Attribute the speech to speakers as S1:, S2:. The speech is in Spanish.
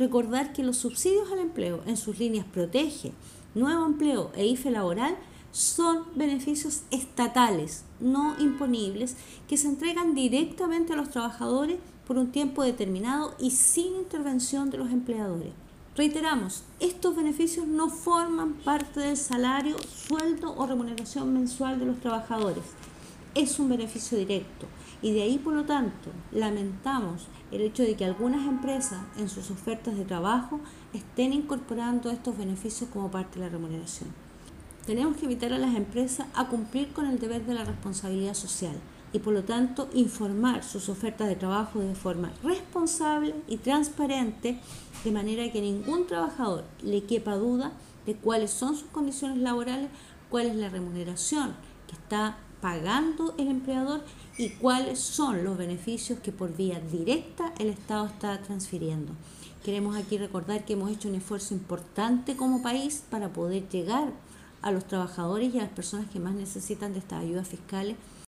S1: recordar que los subsidios al empleo en sus líneas Protege, Nuevo Empleo e IFE Laboral son beneficios estatales, no imponibles, que se entregan directamente a los trabajadores por un tiempo determinado y sin intervención de los empleadores. Reiteramos, estos beneficios no forman parte del salario, sueldo o remuneración mensual de los trabajadores. Es un beneficio directo y de ahí, por lo tanto, lamentamos el hecho de que algunas empresas en sus ofertas de trabajo estén incorporando estos beneficios como parte de la remuneración. Tenemos que invitar a las empresas a cumplir con el deber de la responsabilidad social y por lo tanto informar sus ofertas de trabajo de forma responsable y transparente de manera que ningún trabajador le quepa duda de cuáles son sus condiciones laborales, cuál es la remuneración que está pagando el empleador y cuáles son los beneficios que por vía directa el Estado está transfiriendo. Queremos aquí recordar que hemos hecho un esfuerzo importante como país para poder llegar a los trabajadores y a las personas que más necesitan de estas ayudas fiscales